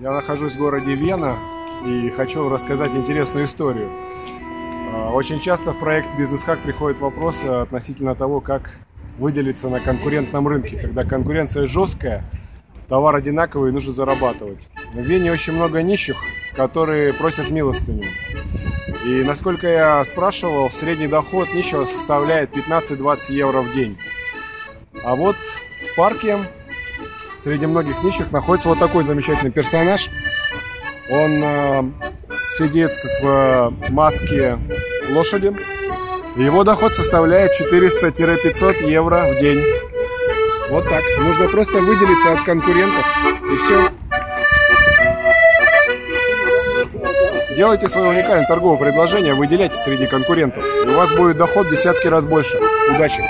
Я нахожусь в городе Вена и хочу рассказать интересную историю. А, очень часто в проект «Бизнес-хак» приходят вопросы относительно того, как выделиться на конкурентном рынке, когда конкуренция жесткая, товар одинаковый и нужно зарабатывать. В Вене очень много нищих, которые просят милостыню. И насколько я спрашивал, средний доход нищего составляет 15-20 евро в день. А вот в парке среди многих нищих находится вот такой замечательный персонаж. Он э, сидит в маске лошади. Его доход составляет 400-500 евро в день. Вот так. Нужно просто выделиться от конкурентов. И все. Делайте свое уникальное торговое предложение, выделяйте среди конкурентов. И у вас будет доход в десятки раз больше. Удачи!